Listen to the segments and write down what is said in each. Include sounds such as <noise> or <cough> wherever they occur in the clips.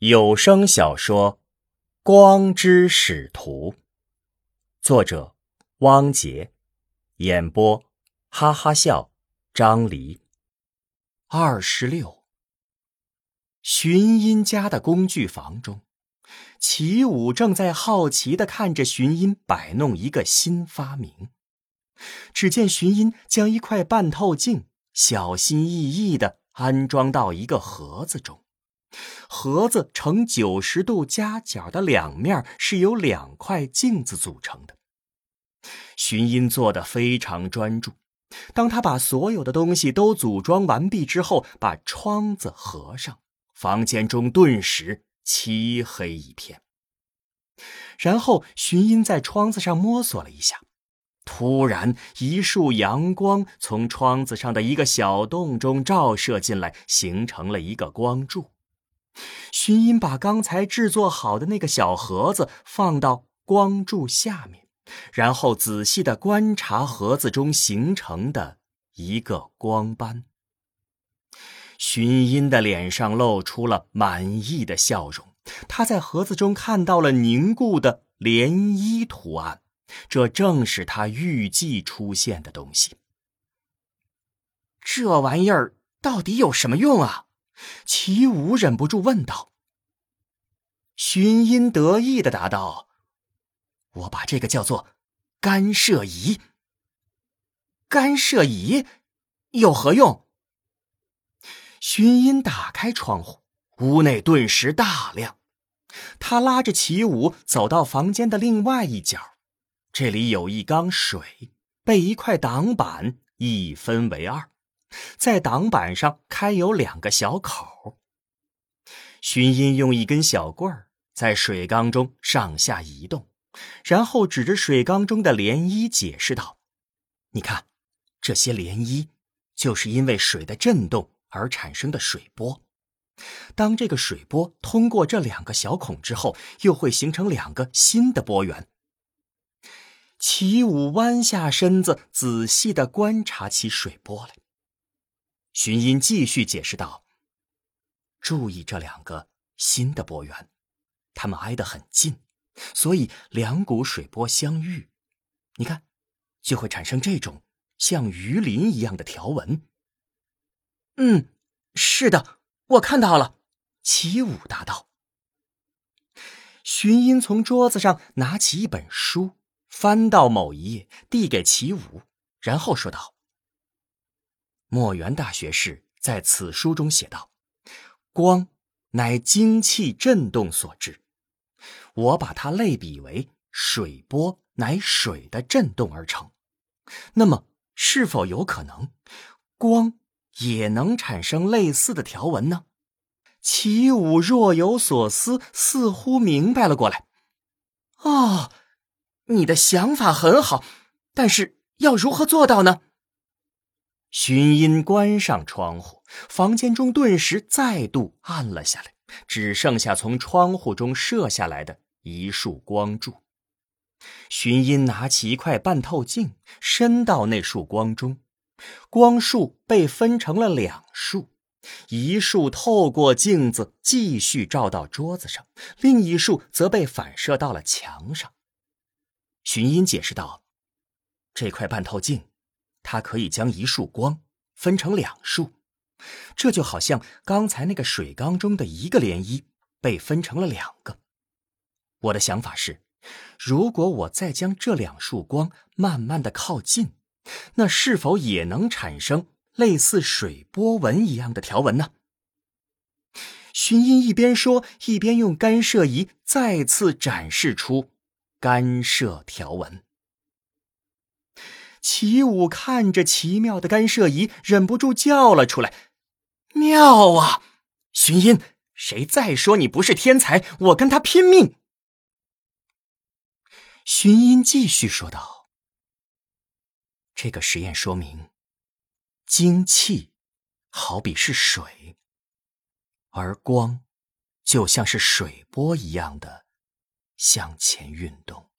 有声小说《光之使徒》，作者汪杰，演播哈哈笑张黎。二十六，寻音家的工具房中，齐武正在好奇的看着寻音摆弄一个新发明。只见寻音将一块半透镜小心翼翼的安装到一个盒子中。盒子呈九十度夹角的两面是由两块镜子组成的。寻音做的非常专注。当他把所有的东西都组装完毕之后，把窗子合上，房间中顿时漆黑一片。然后寻音在窗子上摸索了一下，突然一束阳光从窗子上的一个小洞中照射进来，形成了一个光柱。寻音把刚才制作好的那个小盒子放到光柱下面，然后仔细的观察盒子中形成的一个光斑。寻音的脸上露出了满意的笑容，他在盒子中看到了凝固的涟漪图案，这正是他预计出现的东西。这玩意儿到底有什么用啊？齐武忍不住问道。寻音得意的答道：“我把这个叫做干涉仪。干涉仪有何用？”寻音打开窗户，屋内顿时大亮。他拉着齐武走到房间的另外一角，这里有一缸水，被一块挡板一分为二。在挡板上开有两个小口。寻音用一根小棍儿在水缸中上下移动，然后指着水缸中的涟漪解释道：“你看，这些涟漪就是因为水的震动而产生的水波。当这个水波通过这两个小孔之后，又会形成两个新的波源。”齐武弯下身子，仔细的观察起水波来。寻音继续解释道：“注意这两个新的波源，它们挨得很近，所以两股水波相遇，你看，就会产生这种像鱼鳞一样的条纹。”“嗯，是的，我看到了。”齐武答道。寻音从桌子上拿起一本书，翻到某一页，递给齐武，然后说道。墨元大学士在此书中写道：“光乃精气振动所致，我把它类比为水波，乃水的振动而成。那么，是否有可能，光也能产生类似的条纹呢？”齐武若有所思，似乎明白了过来。“哦，你的想法很好，但是要如何做到呢？”寻音关上窗户，房间中顿时再度暗了下来，只剩下从窗户中射下来的一束光柱。寻音拿起一块半透镜，伸到那束光中，光束被分成了两束，一束透过镜子继续照到桌子上，另一束则被反射到了墙上。寻音解释道：“这块半透镜。”它可以将一束光分成两束，这就好像刚才那个水缸中的一个涟漪被分成了两个。我的想法是，如果我再将这两束光慢慢的靠近，那是否也能产生类似水波纹一样的条纹呢？寻音一边说，一边用干涉仪再次展示出干涉条纹。齐武看着奇妙的干涉仪，忍不住叫了出来：“妙啊！寻音，谁再说你不是天才，我跟他拼命！”寻音继续说道：“这个实验说明，精气好比是水，而光就像是水波一样的向前运动。”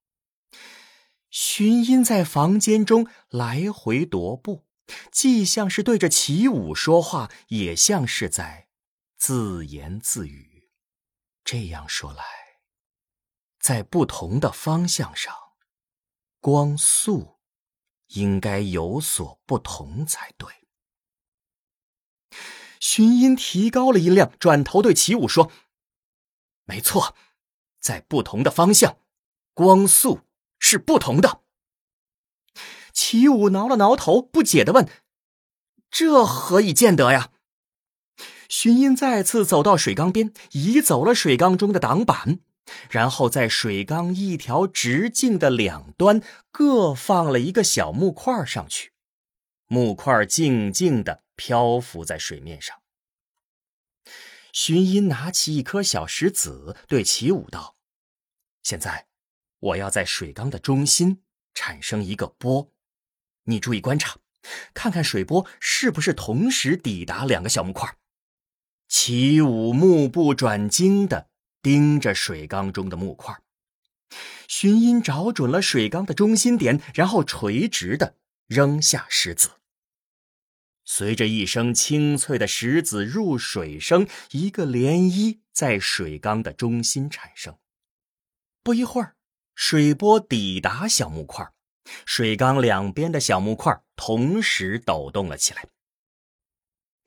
寻音在房间中来回踱步，既像是对着齐武说话，也像是在自言自语。这样说来，在不同的方向上，光速应该有所不同才对。荀音提高了音量，转头对齐武说：“没错，在不同的方向，光速是不同的。”齐武挠了挠头，不解的问：“这何以见得呀？”荀音再次走到水缸边，移走了水缸中的挡板，然后在水缸一条直径的两端各放了一个小木块上去，木块静静的漂浮在水面上。荀音拿起一颗小石子，对齐武道：“现在，我要在水缸的中心产生一个波，你注意观察，看看水波是不是同时抵达两个小木块。”齐武目不转睛的盯着水缸中的木块，寻音找准了水缸的中心点，然后垂直的扔下石子。随着一声清脆的石子入水声，一个涟漪在水缸的中心产生。不一会儿，水波抵达小木块，水缸两边的小木块同时抖动了起来。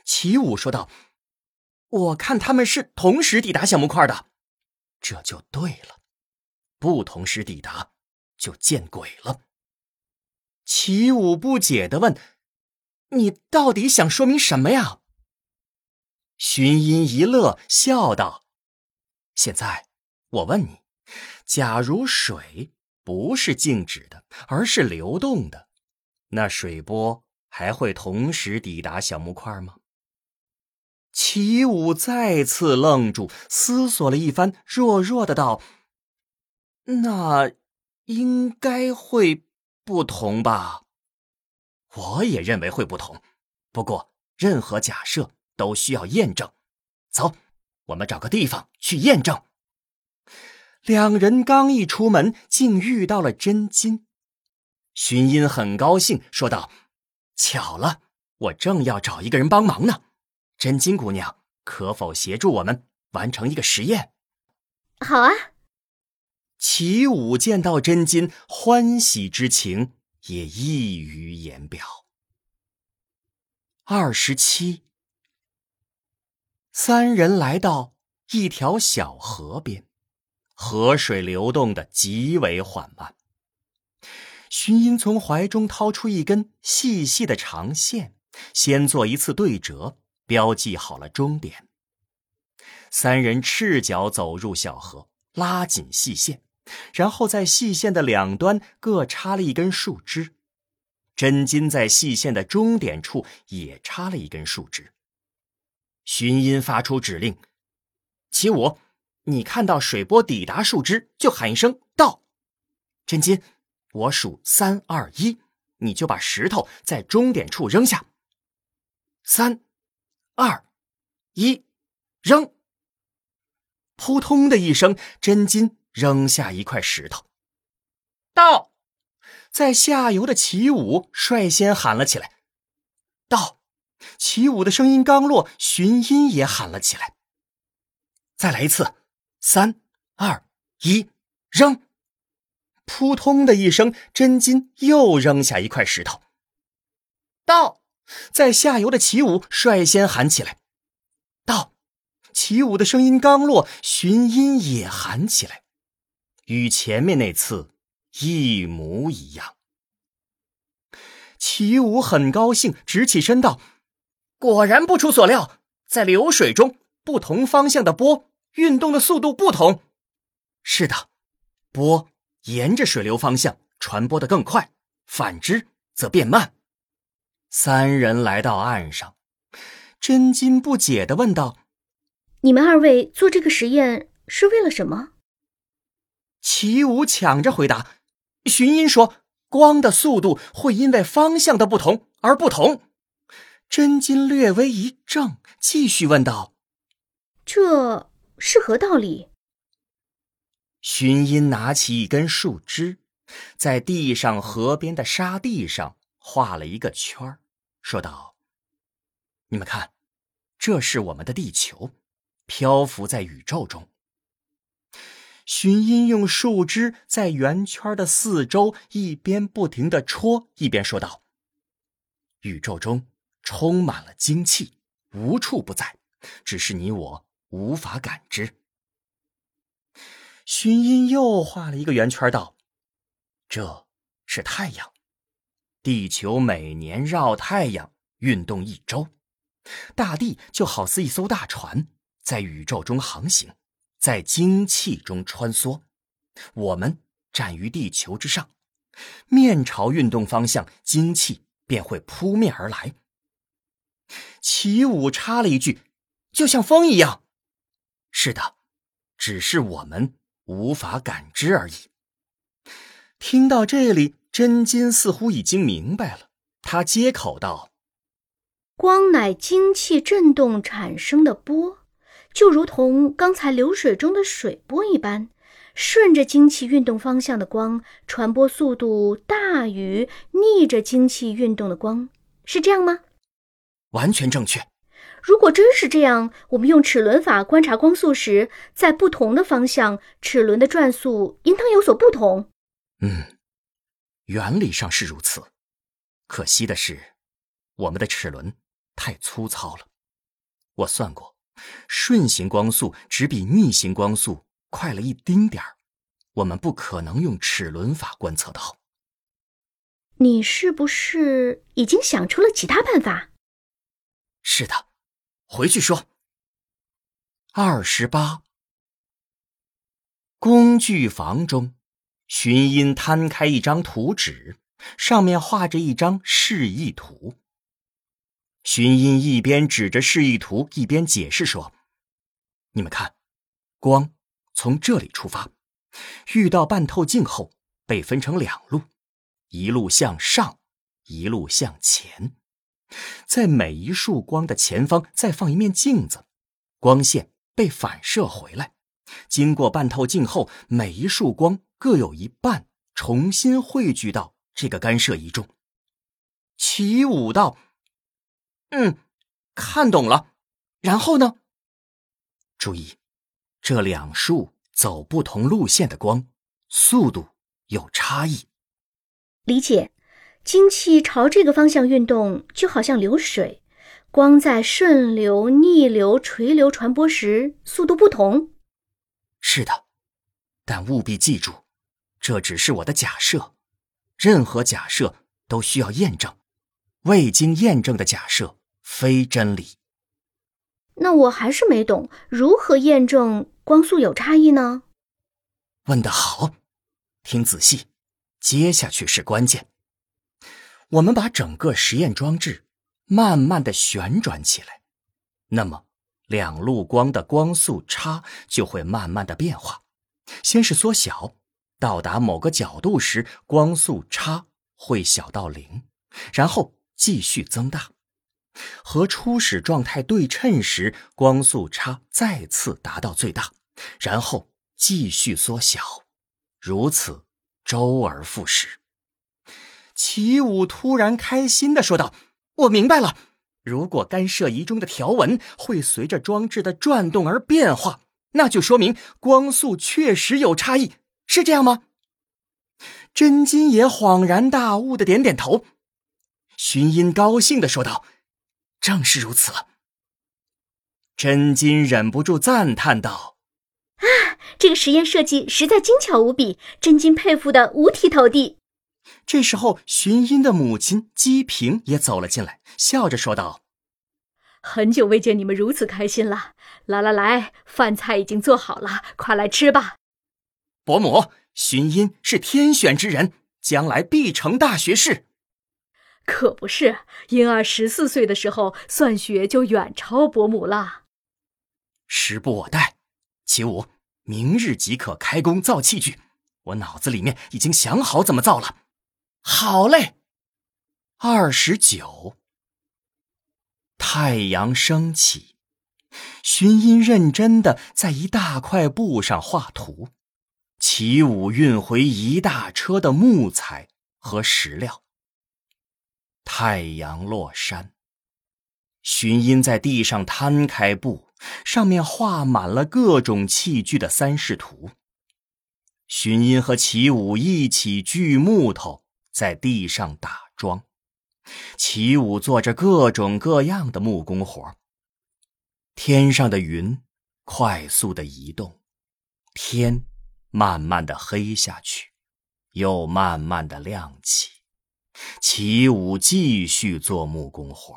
齐武说道。我看他们是同时抵达小木块的，这就对了。不同时抵达，就见鬼了。齐武不解的问：“你到底想说明什么呀？”荀音一乐，笑道：“现在我问你，假如水不是静止的，而是流动的，那水波还会同时抵达小木块吗？”齐武再次愣住，思索了一番，弱弱的道：“那应该会不同吧？我也认为会不同。不过，任何假设都需要验证。走，我们找个地方去验证。”两人刚一出门，竟遇到了真金。荀音很高兴，说道：“巧了，我正要找一个人帮忙呢。”真金姑娘，可否协助我们完成一个实验？好啊！齐武见到真金，欢喜之情也溢于言表。二十七，三人来到一条小河边，河水流动的极为缓慢。荀音从怀中掏出一根细细的长线，先做一次对折。标记好了终点。三人赤脚走入小河，拉紧细线，然后在细线的两端各插了一根树枝。真金在细线的终点处也插了一根树枝。荀音发出指令：“起舞，你看到水波抵达树枝，就喊一声‘到’。真金，我数三二一，你就把石头在终点处扔下。三。”二，一，扔！扑通的一声，真金扔下一块石头。到，在下游的齐武率先喊了起来。到，齐武的声音刚落，寻音也喊了起来。再来一次，三二一，扔！扑通的一声，真金又扔下一块石头。到。在下游的齐武率先喊起来：“到！”齐武的声音刚落，寻音也喊起来，与前面那次一模一样。齐武很高兴，直起身道：“果然不出所料，在流水中，不同方向的波运动的速度不同。是的，波沿着水流方向传播的更快，反之则变慢。”三人来到岸上，真金不解的问道：“你们二位做这个实验是为了什么？”齐武抢着回答：“寻音说，光的速度会因为方向的不同而不同。”真金略微一怔，继续问道：“这是何道理？”寻音拿起一根树枝，在地上河边的沙地上画了一个圈儿。说道：“你们看，这是我们的地球，漂浮在宇宙中。荀音用树枝在圆圈的四周一边不停的戳，一边说道：“宇宙中充满了精气，无处不在，只是你我无法感知。”寻音又画了一个圆圈，道：“这是太阳，地球每年绕太阳运动一周，大地就好似一艘大船，在宇宙中航行。”在精气中穿梭，我们站于地球之上，面朝运动方向，精气便会扑面而来。齐武插了一句：“就像风一样。”是的，只是我们无法感知而已。听到这里，真金似乎已经明白了，他接口道：“光乃精气振动产生的波。”就如同刚才流水中的水波一般，顺着精气运动方向的光传播速度大于逆着精气运动的光，是这样吗？完全正确。如果真是这样，我们用齿轮法观察光速时，在不同的方向，齿轮的转速应当有所不同。嗯，原理上是如此。可惜的是，我们的齿轮太粗糙了。我算过。顺行光速只比逆行光速快了一丁点儿，我们不可能用齿轮法观测到。你是不是已经想出了其他办法？是的，回去说。二十八，工具房中，寻音摊开一张图纸，上面画着一张示意图。荀音一边指着示意图，一边解释说：“你们看，光从这里出发，遇到半透镜后被分成两路，一路向上，一路向前。在每一束光的前方再放一面镜子，光线被反射回来，经过半透镜后，每一束光各有一半重新汇聚到这个干涉仪中。”起舞道。嗯，看懂了。然后呢？注意，这两束走不同路线的光，速度有差异。理解。精气朝这个方向运动，就好像流水，光在顺流、逆流、垂流传播时，速度不同。是的，但务必记住，这只是我的假设。任何假设都需要验证，未经验证的假设。非真理。那我还是没懂，如何验证光速有差异呢？问得好，听仔细，接下去是关键。我们把整个实验装置慢慢的旋转起来，那么两路光的光速差就会慢慢的变化。先是缩小，到达某个角度时，光速差会小到零，然后继续增大。和初始状态对称时，光速差再次达到最大，然后继续缩小，如此周而复始。齐武突然开心的说道：“我明白了，如果干涉仪中的条纹会随着装置的转动而变化，那就说明光速确实有差异，是这样吗？”真金也恍然大悟的点点头。荀音高兴的说道。正是如此。真金忍不住赞叹道：“啊，这个实验设计实在精巧无比，真金佩服的五体投地。”这时候，寻音的母亲姬平也走了进来，笑着说道：“很久未见你们如此开心了。来来来，饭菜已经做好了，快来吃吧。”伯母，寻音是天选之人，将来必成大学士。可不是，婴儿十四岁的时候，算学就远超伯母了。时不我待，齐武，明日即可开工造器具。我脑子里面已经想好怎么造了。好嘞。二十九，太阳升起，荀音认真的在一大块布上画图，齐武运回一大车的木材和石料。太阳落山，荀音在地上摊开布，上面画满了各种器具的三视图，荀音和齐武一起锯木头，在地上打桩。齐武做着各种各样的木工活。天上的云快速的移动，天慢慢的黑下去，又慢慢的亮起。齐武继续做木工活。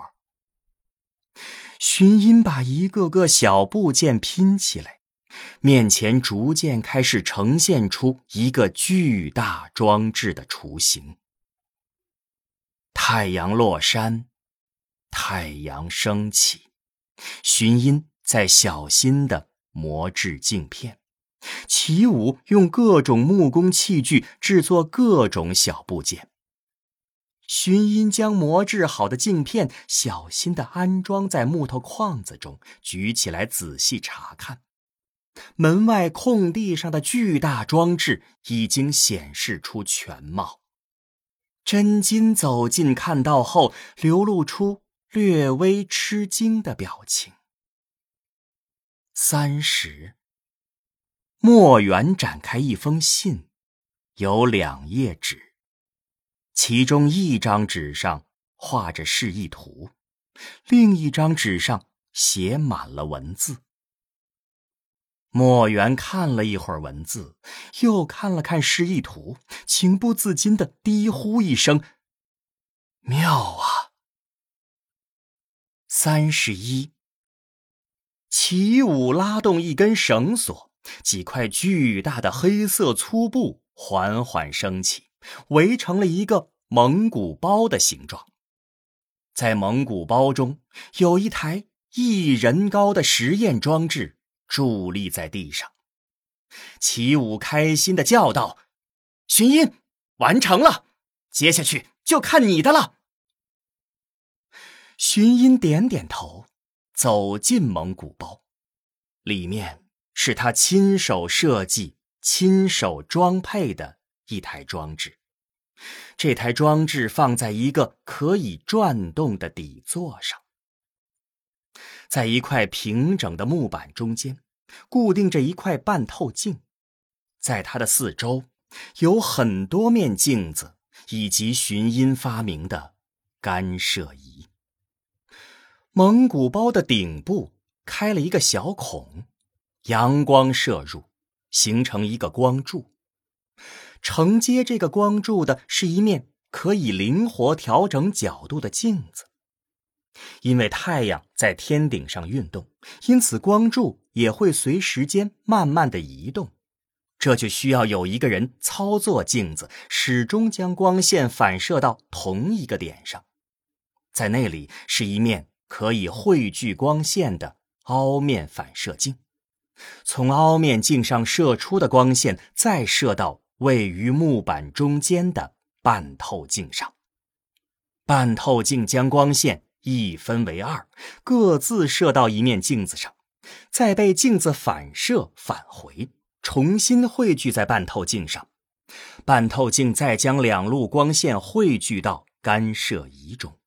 寻音把一个个小部件拼起来，面前逐渐开始呈现出一个巨大装置的雏形。太阳落山，太阳升起，荀音在小心的磨制镜片，起舞用各种木工器具制作各种小部件。荀音将磨制好的镜片小心地安装在木头框子中，举起来仔细查看。门外空地上的巨大装置已经显示出全貌。真金走近看到后，流露出略微吃惊的表情。三十，墨园展开一封信，有两页纸。其中一张纸上画着示意图，另一张纸上写满了文字。墨园看了一会儿文字，又看了看示意图，情不自禁的低呼一声：“妙啊！”三十一，齐武拉动一根绳索，几块巨大的黑色粗布缓缓升起。围成了一个蒙古包的形状，在蒙古包中有一台一人高的实验装置伫立在地上。齐武开心的叫道：“寻音，完成了，接下去就看你的了。”寻音点点头，走进蒙古包，里面是他亲手设计、亲手装配的。一台装置，这台装置放在一个可以转动的底座上，在一块平整的木板中间，固定着一块半透镜，在它的四周有很多面镜子，以及寻音发明的干涉仪。蒙古包的顶部开了一个小孔，阳光射入，形成一个光柱。承接这个光柱的是一面可以灵活调整角度的镜子。因为太阳在天顶上运动，因此光柱也会随时间慢慢的移动。这就需要有一个人操作镜子，始终将光线反射到同一个点上。在那里是一面可以汇聚光线的凹面反射镜，从凹面镜上射出的光线再射到。位于木板中间的半透镜上，半透镜将光线一分为二，各自射到一面镜子上，再被镜子反射返回，重新汇聚在半透镜上。半透镜再将两路光线汇聚到干涉仪中。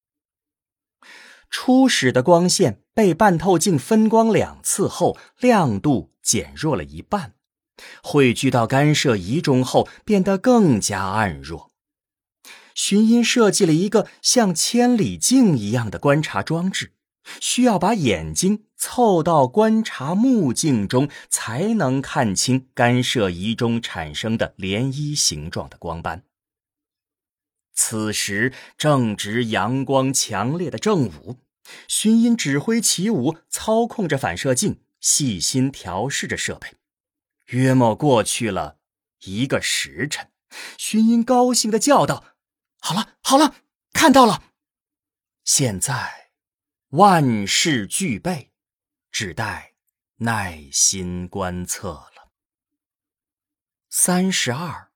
初始的光线被半透镜分光两次后，亮度减弱了一半。汇聚到干涉仪中后，变得更加暗弱。寻音设计了一个像千里镜一样的观察装置，需要把眼睛凑到观察目镜中，才能看清干涉仪中产生的涟漪形状的光斑。此时正值阳光强烈的正午，寻音指挥起舞操控着反射镜，细心调试着设备。约莫过去了一个时辰，荀音高兴的叫道：“好了，好了，看到了！现在万事俱备，只待耐心观测了。”三十二，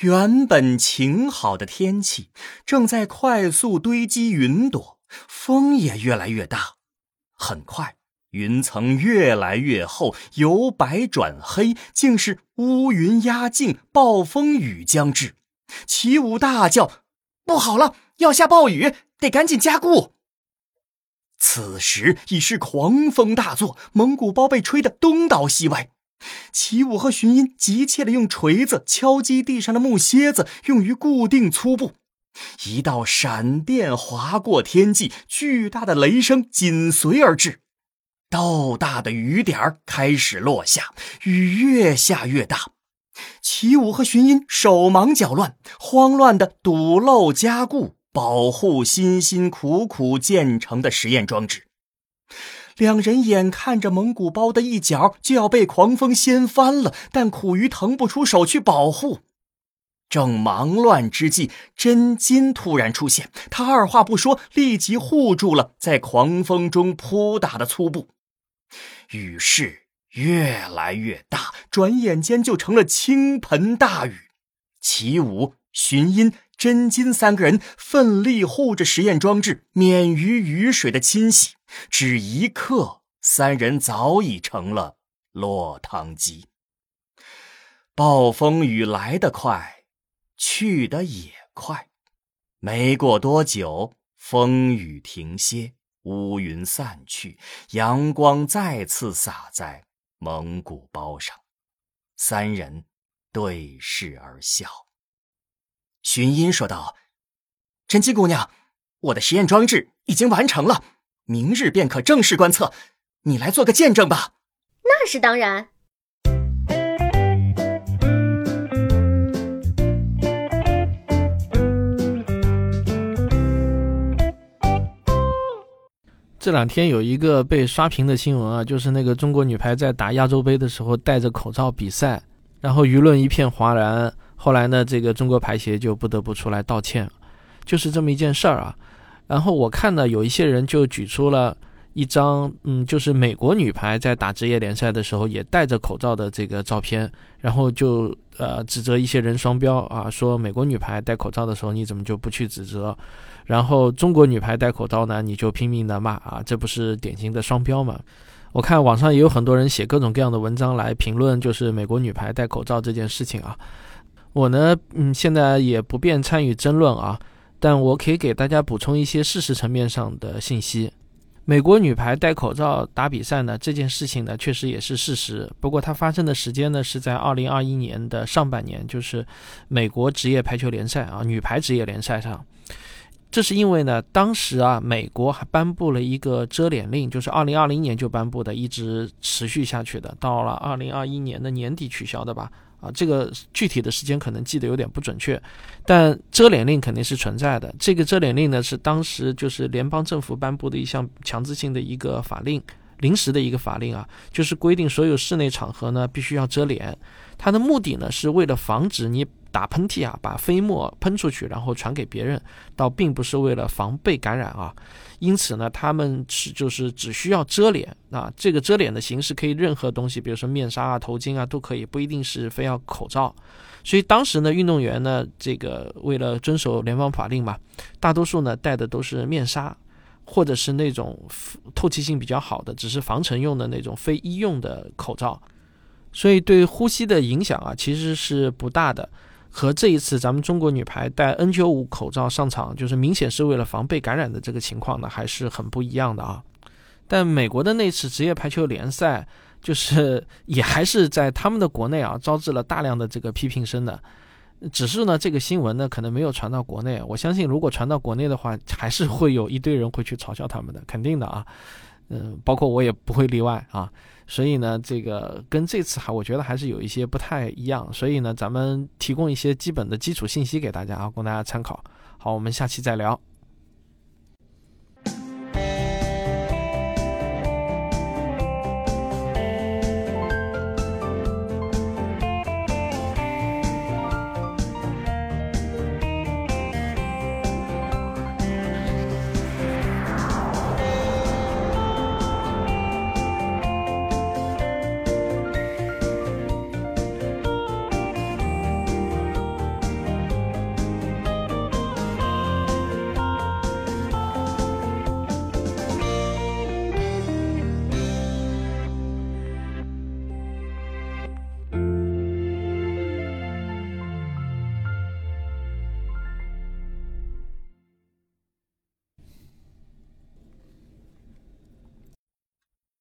原本晴好的天气正在快速堆积云朵，风也越来越大，很快。云层越来越厚，由白转黑，竟是乌云压境，暴风雨将至。齐武大叫：“不好了，要下暴雨，得赶紧加固！”此时已是狂风大作，蒙古包被吹得东倒西歪。齐武和荀音急切地用锤子敲击地上的木楔子，用于固定粗布。一道闪电划过天际，巨大的雷声紧随而至，豆大的雨点开始落下，雨越下越大。齐武和荀音手忙脚乱，慌乱地堵漏加固，保护辛辛苦苦建成的实验装置。两人眼看着蒙古包的一角就要被狂风掀翻了，但苦于腾不出手去保护。正忙乱之际，真金突然出现，他二话不说，立即护住了在狂风中扑打的粗布。于是越来越大，转眼间就成了倾盆大雨。齐武、荀音、真金三个人奋力护着实验装置，免于雨水的侵袭。只一刻，三人早已成了落汤鸡。暴风雨来得快，去得也快。没过多久，风雨停歇，乌云散去，阳光再次洒在蒙古包上。三人对视而笑。寻音说道：“陈七姑娘，我的实验装置已经完成了。”明日便可正式观测，你来做个见证吧。那是当然。这两天有一个被刷屏的新闻啊，就是那个中国女排在打亚洲杯的时候戴着口罩比赛，然后舆论一片哗然。后来呢，这个中国排协就不得不出来道歉，就是这么一件事儿啊。然后我看呢，有一些人就举出了一张，嗯，就是美国女排在打职业联赛的时候也戴着口罩的这个照片，然后就呃指责一些人双标啊，说美国女排戴口罩的时候你怎么就不去指责，然后中国女排戴口罩呢你就拼命的骂啊，这不是典型的双标吗？我看网上也有很多人写各种各样的文章来评论，就是美国女排戴口罩这件事情啊，我呢，嗯，现在也不便参与争论啊。但我可以给大家补充一些事实层面上的信息。美国女排戴口罩打比赛呢，这件事情呢，确实也是事实。不过它发生的时间呢，是在二零二一年的上半年，就是美国职业排球联赛啊，女排职业联赛上。这是因为呢，当时啊，美国还颁布了一个遮脸令，就是二零二零年就颁布的，一直持续下去的，到了二零二一年的年底取消的吧。啊，这个具体的时间可能记得有点不准确，但遮脸令肯定是存在的。这个遮脸令呢，是当时就是联邦政府颁布的一项强制性的一个法令，临时的一个法令啊，就是规定所有室内场合呢必须要遮脸。它的目的呢，是为了防止你打喷嚏啊，把飞沫喷出去，然后传给别人，倒并不是为了防被感染啊。因此呢，他们是就是只需要遮脸啊，这个遮脸的形式可以任何东西，比如说面纱啊、头巾啊都可以，不一定是非要口罩。所以当时呢，运动员呢，这个为了遵守联邦法令嘛，大多数呢戴的都是面纱，或者是那种透气性比较好的，只是防尘用的那种非医用的口罩。所以对呼吸的影响啊，其实是不大的。和这一次咱们中国女排戴 N95 口罩上场，就是明显是为了防被感染的这个情况呢，还是很不一样的啊。但美国的那次职业排球联赛，就是 <laughs> 也还是在他们的国内啊，招致了大量的这个批评声的。只是呢，这个新闻呢，可能没有传到国内。我相信，如果传到国内的话，还是会有一堆人会去嘲笑他们的，肯定的啊。嗯，包括我也不会例外啊。所以呢，这个跟这次还我觉得还是有一些不太一样。所以呢，咱们提供一些基本的基础信息给大家啊，供大家参考。好，我们下期再聊。